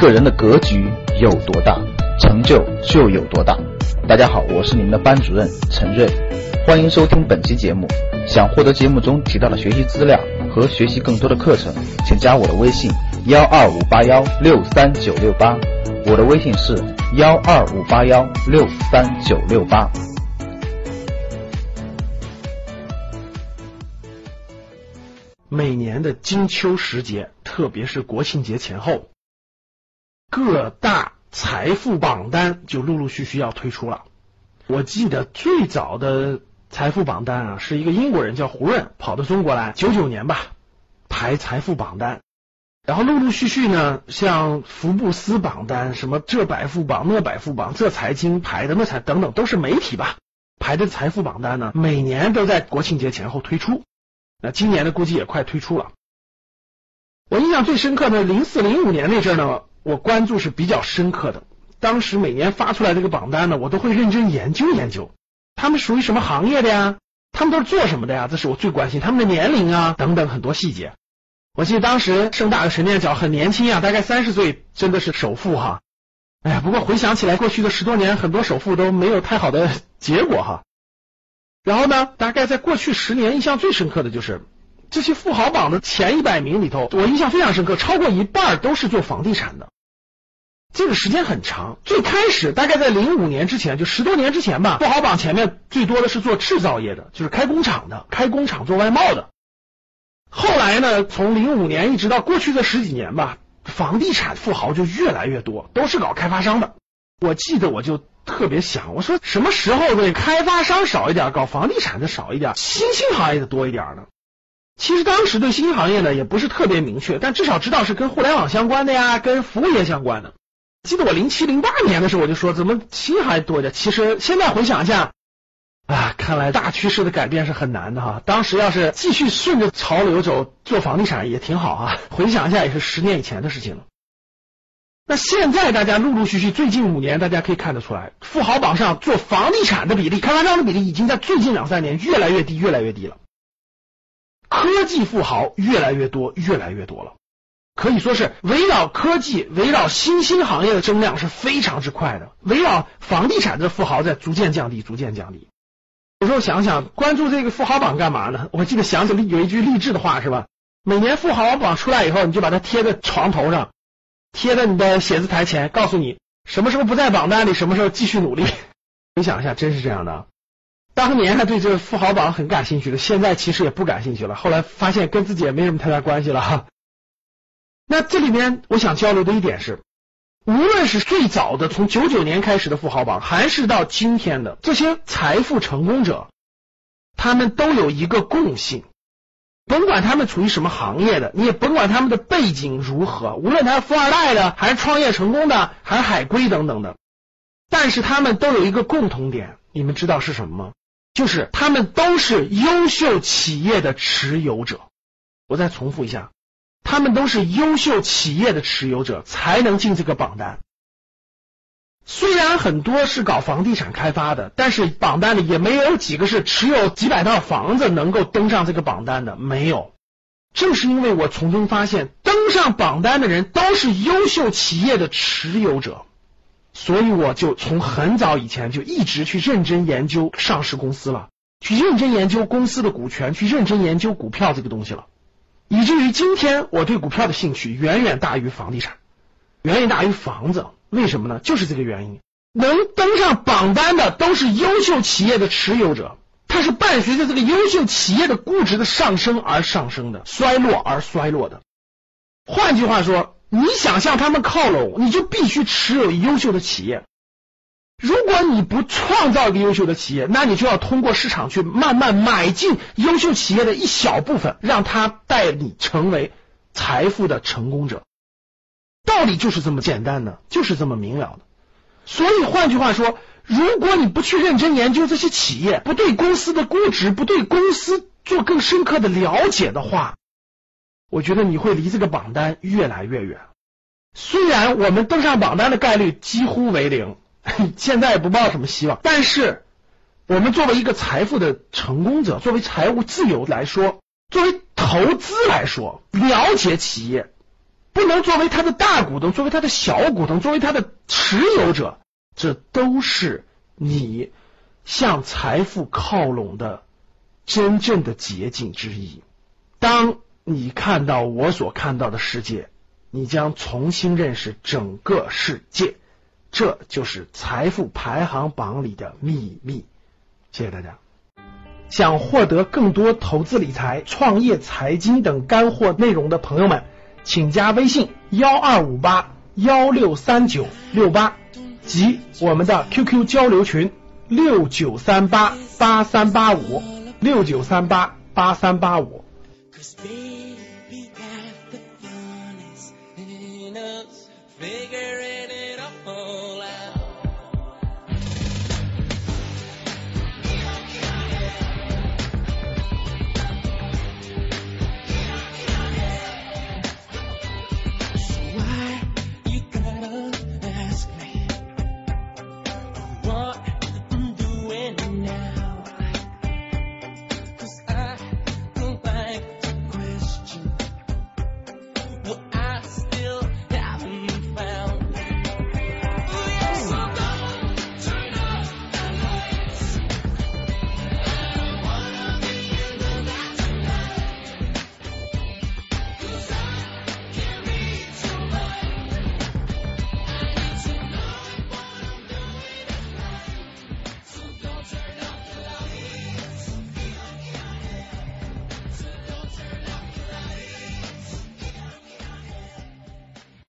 个人的格局有多大，成就就有多大。大家好，我是你们的班主任陈瑞，欢迎收听本期节目。想获得节目中提到的学习资料和学习更多的课程，请加我的微信幺二五八幺六三九六八。我的微信是幺二五八幺六三九六八。每年的金秋时节，特别是国庆节前后，各大财富榜单就陆陆续续要推出了。我记得最早的财富榜单啊，是一个英国人叫胡润跑到中国来，九九年吧，排财富榜单。然后陆陆续续呢，像福布斯榜单、什么这百富榜、那百富榜、这财经排的那财等等，都是媒体吧排的财富榜单呢，每年都在国庆节前后推出。那今年的估计也快推出了。我印象最深刻的，零四零五年那阵儿呢，我关注是比较深刻的。当时每年发出来这个榜单呢，我都会认真研究研究，他们属于什么行业的呀？他们都是做什么的呀？这是我最关心他们的年龄啊等等很多细节。我记得当时盛大的神殿角很年轻啊，大概三十岁，真的是首富哈。哎呀，不过回想起来，过去的十多年，很多首富都没有太好的结果哈。然后呢？大概在过去十年，印象最深刻的就是这些富豪榜的前一百名里头，我印象非常深刻，超过一半都是做房地产的。这个时间很长。最开始大概在零五年之前，就十多年之前吧，富豪榜前面最多的是做制造业的，就是开工厂的，开工厂做外贸的。后来呢，从零五年一直到过去的十几年吧，房地产富豪就越来越多，都是搞开发商的。我记得我就。特别想，我说什么时候对开发商少一点，搞房地产的少一点，新兴行业的多一点呢？其实当时对新兴行业呢也不是特别明确，但至少知道是跟互联网相关的呀，跟服务业相关的。记得我零七零八年的时候我就说，怎么新行业多着？其实现在回想一下，啊，看来大趋势的改变是很难的哈。当时要是继续顺着潮流走，做房地产也挺好啊。回想一下，也是十年以前的事情了。那现在大家陆陆续续，最近五年大家可以看得出来，富豪榜上做房地产的比例、开发商的比例已经在最近两三年越来越低、越来越低了。科技富豪越来越多、越来越多了，可以说是围绕科技、围绕新兴行业的增量是非常之快的。围绕房地产的富豪在逐渐降低、逐渐降低。有时候想想，关注这个富豪榜干嘛呢？我记得想起有一句励志的话，是吧？每年富豪榜出来以后，你就把它贴在床头上。贴在你的写字台前，告诉你什么时候不在榜单里，什么时候继续努力。你想一下，真是这样的。当年还对这个富豪榜很感兴趣的，现在其实也不感兴趣了。后来发现跟自己也没什么太大关系了哈。那这里面我想交流的一点是，无论是最早的从九九年开始的富豪榜，还是到今天的这些财富成功者，他们都有一个共性。甭管他们处于什么行业的，你也甭管他们的背景如何，无论他是富二代的，还是创业成功的，还是海归等等的，但是他们都有一个共同点，你们知道是什么吗？就是他们都是优秀企业的持有者。我再重复一下，他们都是优秀企业的持有者，才能进这个榜单。虽然很多是搞房地产开发的，但是榜单里也没有几个是持有几百套房子能够登上这个榜单的，没有。正是因为我从中发现，登上榜单的人都是优秀企业的持有者，所以我就从很早以前就一直去认真研究上市公司了，去认真研究公司的股权，去认真研究股票这个东西了，以至于今天我对股票的兴趣远远大于房地产，远远大于房子。为什么呢？就是这个原因，能登上榜单的都是优秀企业的持有者，它是伴随着这个优秀企业的估值的上升而上升的，衰落而衰落的。换句话说，你想向他们靠拢，你就必须持有优秀的企业。如果你不创造一个优秀的企业，那你就要通过市场去慢慢买进优秀企业的一小部分，让他带你成为财富的成功者。道理就是这么简单的，就是这么明了的。所以换句话说，如果你不去认真研究这些企业，不对公司的估值，不对公司做更深刻的了解的话，我觉得你会离这个榜单越来越远。虽然我们登上榜单的概率几乎为零，现在也不抱什么希望，但是我们作为一个财富的成功者，作为财务自由来说，作为投资来说，了解企业。不能作为他的大股东，作为他的小股东，作为他的持有者，这都是你向财富靠拢的真正的捷径之一。当你看到我所看到的世界，你将重新认识整个世界。这就是财富排行榜里的秘密。谢谢大家。想获得更多投资理财、创业、财经等干货内容的朋友们，请加微信幺二五八幺六三九六八及我们的 QQ 交流群六九三八八三八五六九三八八三八五。Cause